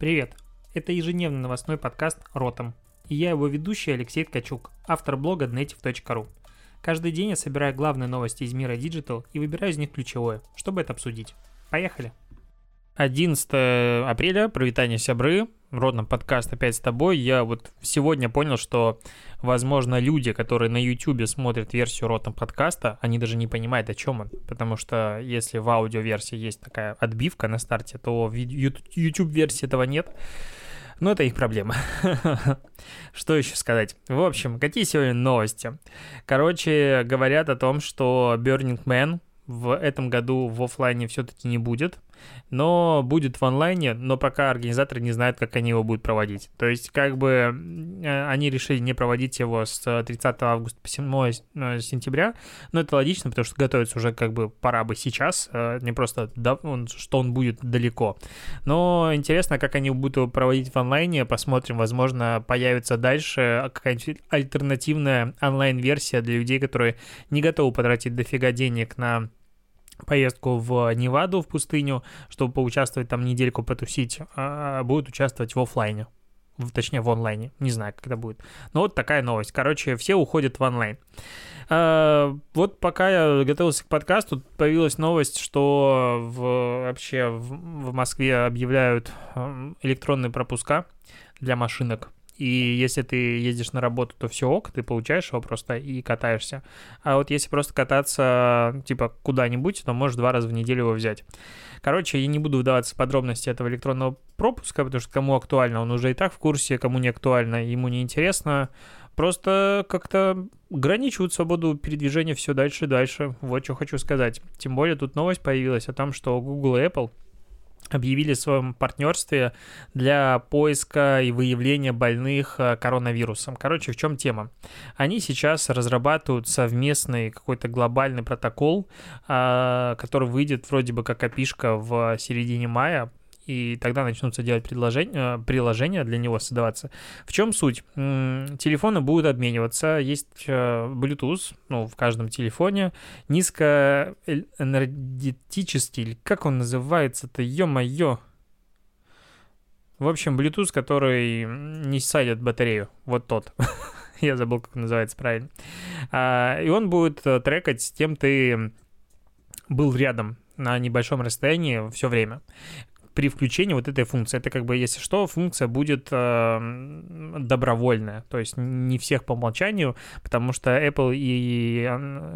Привет! Это ежедневный новостной подкаст «Ротом». И я его ведущий Алексей Ткачук, автор блога native.ru. Каждый день я собираю главные новости из мира Digital и выбираю из них ключевое, чтобы это обсудить. Поехали! 11 апреля, провитание сябры, родном подкаст опять с тобой. Я вот сегодня понял, что, возможно, люди, которые на YouTube смотрят версию ротом подкаста, они даже не понимают, о чем он. Потому что если в аудиоверсии есть такая отбивка на старте, то в YouTube-версии этого нет. Но это их проблема. Что еще сказать? В общем, какие сегодня новости? Короче, говорят о том, что Burning Man в этом году в офлайне все-таки не будет но будет в онлайне, но пока организаторы не знают, как они его будут проводить. То есть, как бы э, они решили не проводить его с 30 августа по 7 э, сентября, но это логично, потому что готовится уже как бы пора бы сейчас, э, не просто, что он будет далеко. Но интересно, как они будут его проводить в онлайне, посмотрим, возможно, появится дальше какая-нибудь альтернативная онлайн-версия для людей, которые не готовы потратить дофига денег на поездку в Неваду, в пустыню, чтобы поучаствовать там недельку потусить, а будут участвовать в офлайне. Точнее, в онлайне. Не знаю, как это будет. Но вот такая новость. Короче, все уходят в онлайн. А, вот пока я готовился к подкасту, появилась новость, что в, вообще в, в Москве объявляют электронные пропуска для машинок и если ты ездишь на работу, то все ок, ты получаешь его просто и катаешься. А вот если просто кататься, типа, куда-нибудь, то можешь два раза в неделю его взять. Короче, я не буду вдаваться в подробности этого электронного пропуска, потому что кому актуально, он уже и так в курсе, кому не актуально, ему не интересно. Просто как-то ограничивают свободу передвижения все дальше и дальше. Вот что хочу сказать. Тем более тут новость появилась о том, что Google и Apple объявили в своем партнерстве для поиска и выявления больных э, коронавирусом. Короче, в чем тема? Они сейчас разрабатывают совместный какой-то глобальный протокол, а, который выйдет вроде бы как опишка в середине мая, и тогда начнутся делать предложения, э, приложения для него создаваться. В чем суть? Телефоны будут обмениваться, есть э, Bluetooth, ну, в каждом телефоне, низкоэнергетический, как он называется-то, ё-моё, в общем, Bluetooth, который не садит батарею, вот тот. Я забыл, как называется правильно. А, и он будет э, трекать с тем ты был рядом на небольшом расстоянии все время при включении вот этой функции. Это как бы, если что, функция будет э, добровольная, то есть не всех по умолчанию, потому что Apple и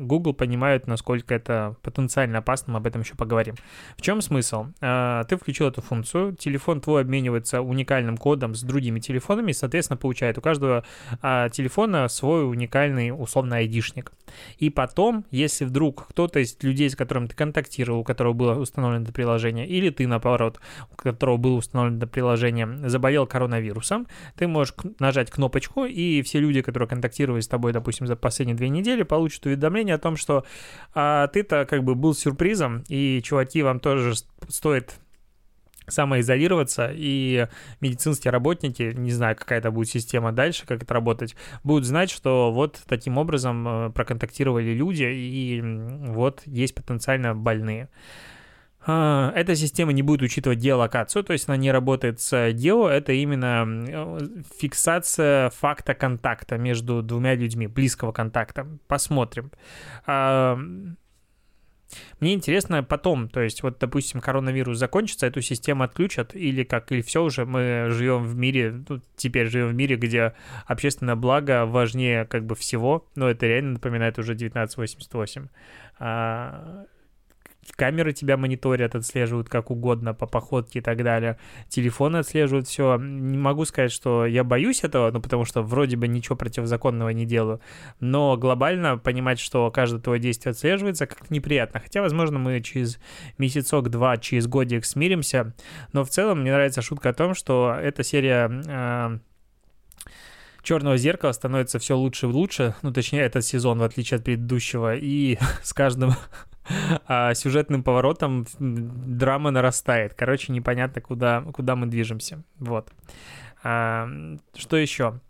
Google понимают, насколько это потенциально опасно, мы об этом еще поговорим. В чем смысл? Э, ты включил эту функцию, телефон твой обменивается уникальным кодом с другими телефонами, и, соответственно, получает у каждого э, телефона свой уникальный, условно, айдишник. И потом, если вдруг кто-то из людей, с которым ты контактировал, у которого было установлено это приложение, или ты, наоборот, у которого было установлено приложение, заболел коронавирусом, ты можешь нажать кнопочку, и все люди, которые контактировали с тобой, допустим, за последние две недели, получат уведомление о том, что а, ты-то как бы был сюрпризом, и, чуваки, вам тоже стоит самоизолироваться, и медицинские работники, не знаю, какая это будет система дальше, как это работать, будут знать, что вот таким образом э, проконтактировали люди, и вот есть потенциально больные. А, эта система не будет учитывать геолокацию, то есть она не работает с гео, это именно э, фиксация факта контакта между двумя людьми, близкого контакта. Посмотрим. А, мне интересно потом, то есть вот, допустим, коронавирус закончится, эту систему отключат, или как, или все уже, мы живем в мире, ну, теперь живем в мире, где общественное благо важнее как бы всего, но это реально напоминает уже 1988 камеры тебя мониторят, отслеживают как угодно по походке и так далее, телефоны отслеживают все. Не могу сказать, что я боюсь этого, ну, потому что вроде бы ничего противозаконного не делаю, но глобально понимать, что каждое твое действие отслеживается, как-то неприятно. Хотя, возможно, мы через месяцок-два, через годик смиримся, но в целом мне нравится шутка о том, что эта серия э, Черного зеркала становится все лучше и лучше, ну, точнее, этот сезон, в отличие от предыдущего, и с каждым а сюжетным поворотом драма нарастает. Короче, непонятно, куда, куда мы движемся. Вот. А, что еще?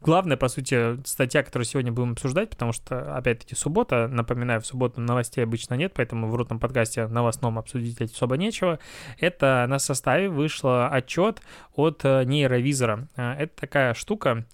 Главная, по сути, статья, которую сегодня будем обсуждать, потому что, опять-таки, суббота, напоминаю, в субботу новостей обычно нет, поэтому в рутном подкасте новостном обсудить особо нечего. Это на составе вышел отчет от э, нейровизора. Э, это такая штука,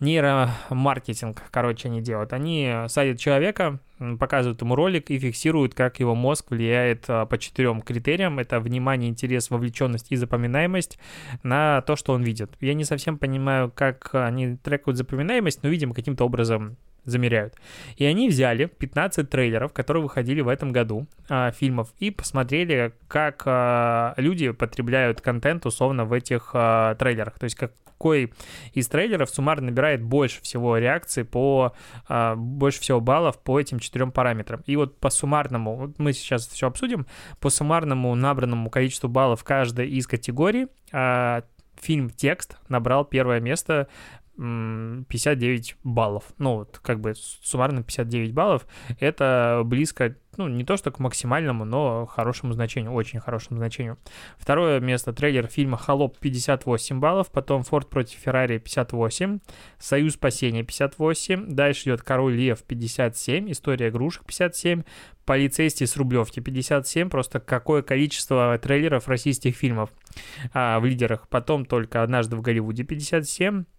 нейромаркетинг, короче, они делают. Они садят человека, показывают ему ролик и фиксируют, как его мозг влияет а, по четырем критериям. Это внимание, интерес, вовлеченность и запоминаемость на то, что он видит. Я не совсем понимаю, как они трекают запоминаемость, но, видимо, каким-то образом замеряют. И они взяли 15 трейлеров, которые выходили в этом году, э, фильмов, и посмотрели, как э, люди потребляют контент условно в этих э, трейлерах. То есть какой из трейлеров суммарно набирает больше всего реакций по э, больше всего баллов по этим четырем параметрам. И вот по суммарному, вот мы сейчас все обсудим, по суммарному набранному количеству баллов каждой из категорий э, фильм «Текст» набрал первое место 59 баллов. Ну, вот как бы суммарно 59 баллов. Это близко, ну, не то что к максимальному, но хорошему значению, очень хорошему значению. Второе место трейлер фильма «Холоп» 58 баллов, потом «Форд против Феррари» 58, «Союз спасения» 58, дальше идет «Король Лев» 57, «История игрушек» 57, «Полицейский с Рублевки» 57, просто какое количество трейлеров российских фильмов а, в лидерах. Потом только «Однажды в Голливуде» 57, а,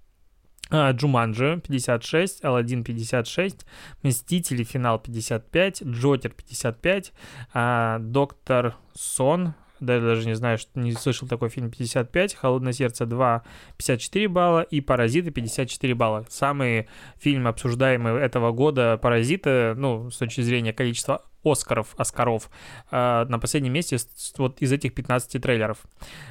Джуманджи 56, Алладин 56, Мстители финал 55, Джокер 55, а, Доктор Сон да, даже не знаю, что не слышал такой фильм 55, Холодное сердце 2, 54 балла и Паразиты 54 балла. Самые фильмы, обсуждаемые этого года, Паразиты, ну, с точки зрения количества Оскаров, Оскаров э, на последнем месте вот из этих 15 трейлеров.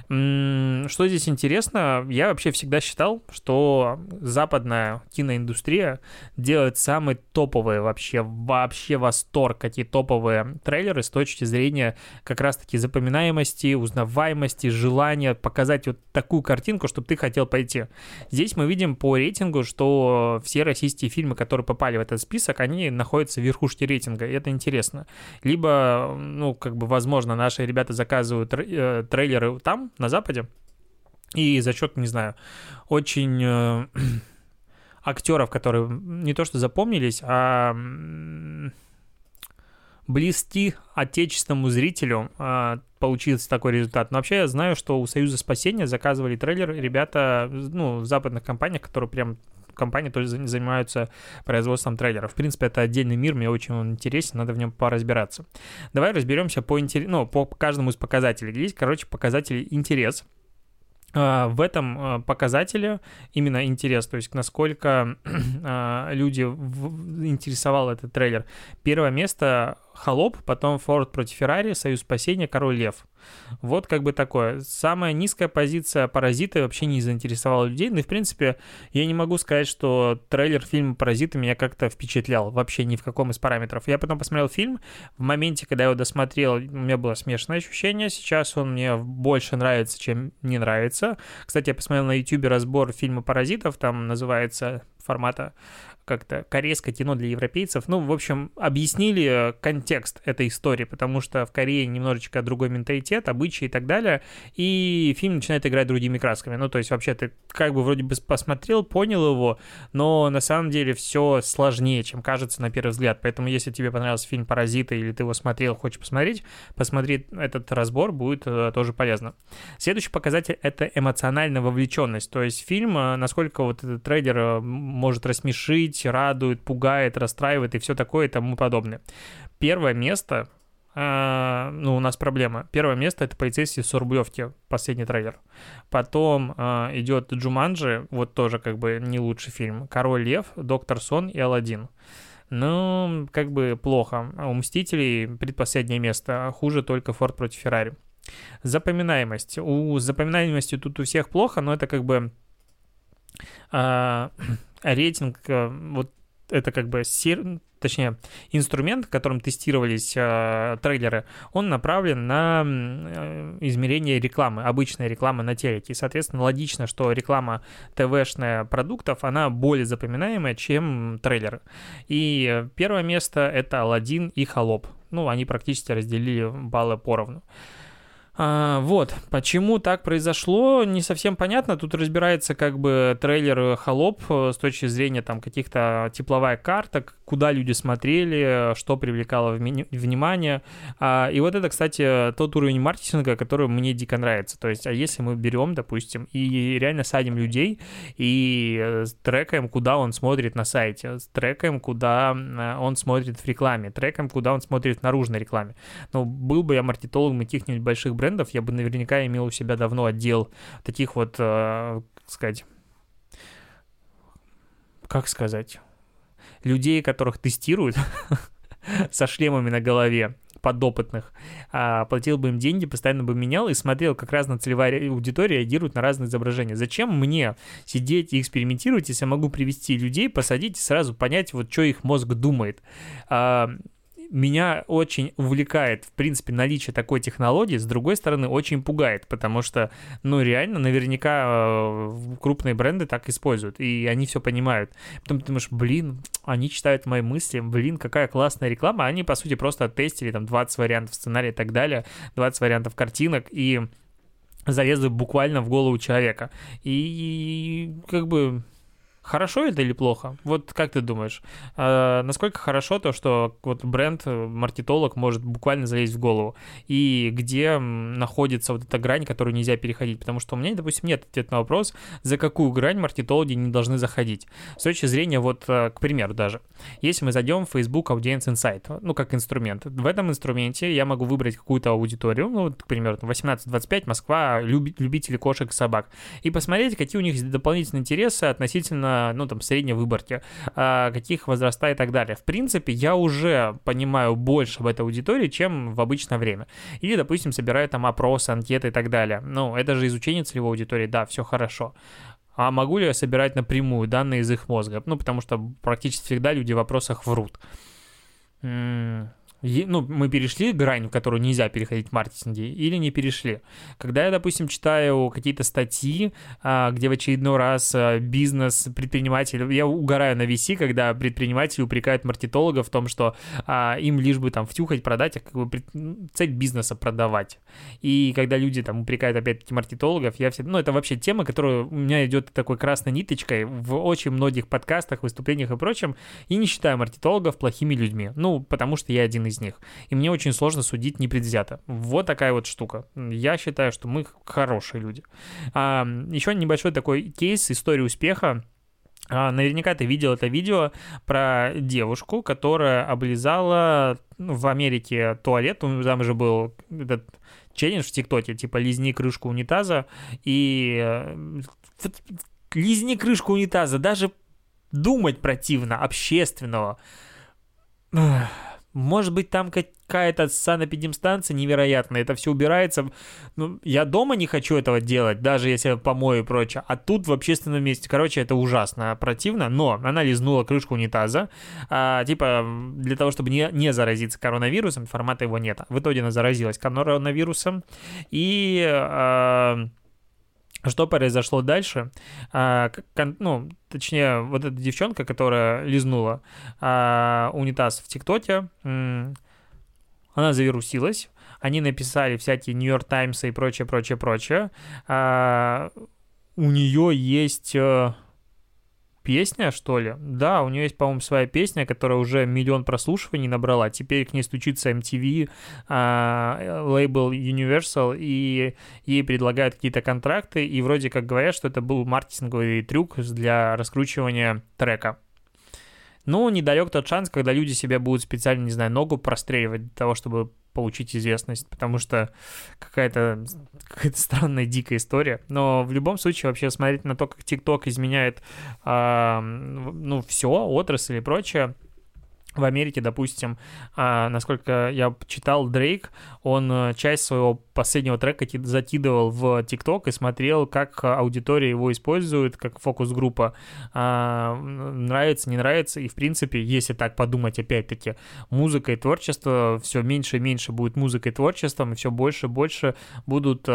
Что здесь интересно, я вообще всегда считал, что западная киноиндустрия делает самые топовые вообще, вообще восторг, какие топовые трейлеры с точки зрения как раз-таки запоминаемости, узнаваемости, желания показать вот такую картинку, чтобы ты хотел пойти. Здесь мы видим по рейтингу, что все российские фильмы, которые попали в этот список, они находятся в верхушке рейтинга, и это интересно. Либо, ну, как бы, возможно, наши ребята заказывают э, трейлеры там, на Западе, и за счет, не знаю, очень э, актеров, которые не то что запомнились, а близки отечественному зрителю э, получился такой результат. Но вообще я знаю, что у Союза спасения заказывали трейлер ребята, ну, в западных компаниях, которые прям компании тоже занимаются производством трейлеров. В принципе, это отдельный мир, мне очень он интересен, надо в нем поразбираться. Давай разберемся по, интерес... ну, по каждому из показателей. Есть, короче, показатель интерес. А, в этом а, показателе именно интерес, то есть насколько а, люди интересовал этот трейлер. Первое место Холоп, потом Форд против Феррари, Союз спасения, Король Лев. Вот как бы такое. Самая низкая позиция Паразиты вообще не заинтересовала людей. Ну и, в принципе, я не могу сказать, что трейлер фильма Паразиты меня как-то впечатлял. Вообще ни в каком из параметров. Я потом посмотрел фильм. В моменте, когда я его досмотрел, у меня было смешанное ощущение. Сейчас он мне больше нравится, чем не нравится. Кстати, я посмотрел на YouTube разбор фильма Паразитов. Там называется формата как-то корейское кино для европейцев. Ну, в общем, объяснили э, контекст этой истории, потому что в Корее немножечко другой менталитет, обычаи и так далее, и фильм начинает играть другими красками. Ну, то есть вообще ты как бы вроде бы посмотрел, понял его, но на самом деле все сложнее, чем кажется на первый взгляд. Поэтому если тебе понравился фильм «Паразиты» или ты его смотрел, хочешь посмотреть, посмотри этот разбор, будет э, тоже полезно. Следующий показатель — это эмоциональная вовлеченность. То есть фильм, э, насколько вот этот трейдер может рассмешить, радует, пугает, расстраивает и все такое и тому подобное. Первое место Uh, ну, у нас проблема. Первое место это полицейский с Рублевки, последний трейлер. Потом uh, идет Джуманджи, вот тоже как бы не лучший фильм. Король Лев, Доктор Сон и Алладин. Ну, как бы плохо. А у Мстителей предпоследнее место, а хуже только Форд против Феррари. Запоминаемость. У запоминаемости тут у всех плохо, но это как бы uh, рейтинг, э, вот это как бы сер... точнее, инструмент, которым тестировались э, трейлеры, он направлен на э, измерение рекламы, обычной рекламы на телеке. И, соответственно, логично, что реклама ТВ-шная продуктов, она более запоминаемая, чем трейлеры. И первое место — это Алладин и Холоп. Ну, они практически разделили баллы поровну. А, вот, почему так произошло, не совсем понятно. Тут разбирается как бы трейлер «Холоп» э, с точки зрения там каких-то тепловая карта, куда люди смотрели, что привлекало внимание. А, и вот это, кстати, тот уровень маркетинга, который мне дико нравится. То есть, а если мы берем, допустим, и реально садим людей и э, трекаем, куда он смотрит на сайте, трекаем, куда э, он смотрит в рекламе, трекаем, куда он смотрит в наружной рекламе. Ну, был бы я маркетологом каких-нибудь больших брендов, я бы наверняка имел у себя давно отдел таких вот, э, как сказать, как сказать, людей, которых тестируют со шлемами на голове, подопытных, а, платил бы им деньги, постоянно бы менял и смотрел, как разная целевая аудитория реагирует на разные изображения. Зачем мне сидеть и экспериментировать, если я могу привести людей, посадить и сразу понять, вот что их мозг думает. А, меня очень увлекает, в принципе, наличие такой технологии, с другой стороны, очень пугает, потому что, ну, реально, наверняка э, крупные бренды так используют, и они все понимают. Потом ты думаешь, блин, они читают мои мысли, блин, какая классная реклама, они, по сути, просто тестили там 20 вариантов сценария и так далее, 20 вариантов картинок, и залезли буквально в голову человека. И, и как бы Хорошо это или плохо? Вот как ты думаешь? Э, насколько хорошо то, что вот бренд, э, маркетолог может буквально залезть в голову? И где находится вот эта грань, которую нельзя переходить? Потому что у меня, допустим, нет ответа на вопрос, за какую грань маркетологи не должны заходить. С точки зрения, вот, э, к примеру даже, если мы зайдем в Facebook Audience Insight, ну, как инструмент, в этом инструменте я могу выбрать какую-то аудиторию, ну, вот, к примеру, 18-25, Москва, любители кошек и собак, и посмотреть, какие у них дополнительные интересы относительно ну, там, средней выборке, а, каких возраста и так далее. В принципе, я уже понимаю больше об этой аудитории, чем в обычное время. Или, допустим, собираю там опросы, анкеты и так далее. Ну, это же изучение целевой аудитории, да, все хорошо. А могу ли я собирать напрямую данные из их мозга? Ну, потому что практически всегда люди в вопросах врут ну, мы перешли грань, в которую нельзя переходить в маркетинге, или не перешли. Когда я, допустим, читаю какие-то статьи, а, где в очередной раз а, бизнес, предприниматель, я угораю на VC, когда предприниматели упрекают маркетологов в том, что а, им лишь бы там втюхать, продать, а как бы цель бизнеса продавать. И когда люди там упрекают опять-таки маркетологов, я все, ну, это вообще тема, которая у меня идет такой красной ниточкой в очень многих подкастах, выступлениях и прочем, и не считаю маркетологов плохими людьми. Ну, потому что я один из из них. И мне очень сложно судить непредвзято. Вот такая вот штука. Я считаю, что мы хорошие люди. А, еще небольшой такой кейс истории успеха. А, наверняка ты видел это видео про девушку, которая облизала ну, в Америке туалет. Там же был этот челлендж в ТикТоке, типа лизни крышку унитаза. И э, лизни крышку унитаза, даже думать противно, общественного. Может быть, там какая-то санэпидемстанция невероятная, это все убирается. Ну, я дома не хочу этого делать, даже если помою и прочее. А тут в общественном месте, короче, это ужасно противно. Но она лизнула крышку унитаза, а, типа для того, чтобы не, не заразиться коронавирусом, формата его нет. В итоге она заразилась коронавирусом. И... А, что произошло дальше? А, кон, ну, точнее, вот эта девчонка, которая лизнула а, унитаз в ТикТоке, она завирусилась. Они написали всякие Нью-Йорк Таймсы и прочее, прочее, прочее. А, у нее есть э, песня, что ли? Да, у нее есть, по-моему, своя песня, которая уже миллион прослушиваний набрала. Теперь к ней стучится MTV, а, лейбл Universal, и ей предлагают какие-то контракты, и вроде как говорят, что это был маркетинговый трюк для раскручивания трека. Ну, недалек тот шанс, когда люди себе будут специально, не знаю, ногу простреливать для того, чтобы получить известность, потому что какая-то какая странная дикая история. Но в любом случае вообще смотреть на то, как TikTok изменяет, э, ну, все, отрасль и прочее, в Америке, допустим, а, насколько я читал, Дрейк, он э, часть своего последнего трека закидывал в ТикТок и смотрел, как аудитория его использует, как фокус-группа а, нравится, не нравится. И, в принципе, если так подумать, опять-таки, музыка и творчество, все меньше и меньше будет музыкой и творчеством, и все больше и больше будут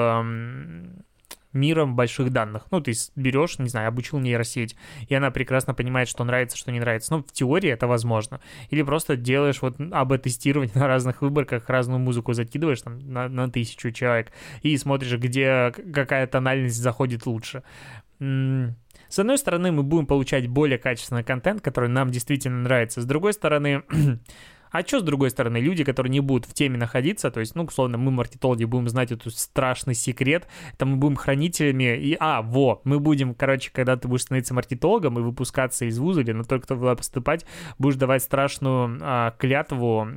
миром больших данных. Ну, ты берешь, не знаю, обучил нейросеть, и она прекрасно понимает, что нравится, что не нравится. Ну, в теории это возможно. Или просто делаешь вот АБ-тестирование на разных выборках, разную музыку закидываешь там на, на тысячу человек и смотришь, где какая тональность заходит лучше. С одной стороны, мы будем получать более качественный контент, который нам действительно нравится. С другой стороны, А что, с другой стороны, люди, которые не будут в теме находиться, то есть, ну, условно, мы, маркетологи, будем знать эту страшный секрет, там мы будем хранителями, и, а, во, мы будем, короче, когда ты будешь становиться маркетологом и выпускаться из вуза или на только туда поступать, будешь давать страшную а, клятву,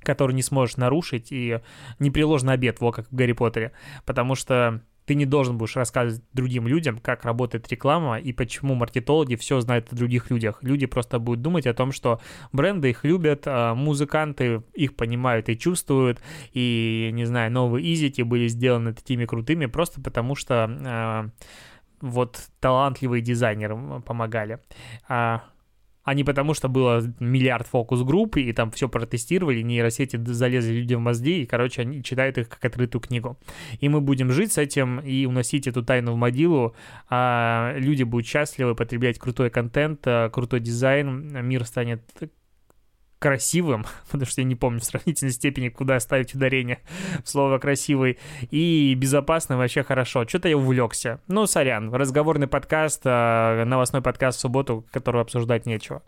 которую не сможешь нарушить, и непреложный обед, во, как в Гарри Поттере, потому что ты не должен будешь рассказывать другим людям, как работает реклама и почему маркетологи все знают о других людях. Люди просто будут думать о том, что бренды их любят, а музыканты их понимают и чувствуют, и, не знаю, новые изики были сделаны такими крутыми просто потому, что э, вот талантливые дизайнеры помогали. А а не потому, что было миллиард фокус-групп, и там все протестировали, нейросети залезли людям в мозги, и, короче, они читают их как открытую книгу. И мы будем жить с этим и уносить эту тайну в могилу, а люди будут счастливы потреблять крутой контент, а, крутой дизайн, мир станет красивым, потому что я не помню в сравнительной степени, куда ставить ударение в слово красивый, и безопасным вообще хорошо. Что-то я увлекся. Ну, сорян, разговорный подкаст, а, новостной подкаст в субботу, который обсуждать нечего.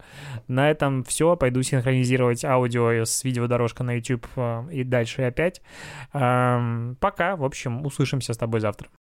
На этом все. Пойду синхронизировать аудио с видеодорожкой на YouTube а, и дальше опять. Пока. В общем, услышимся с тобой завтра.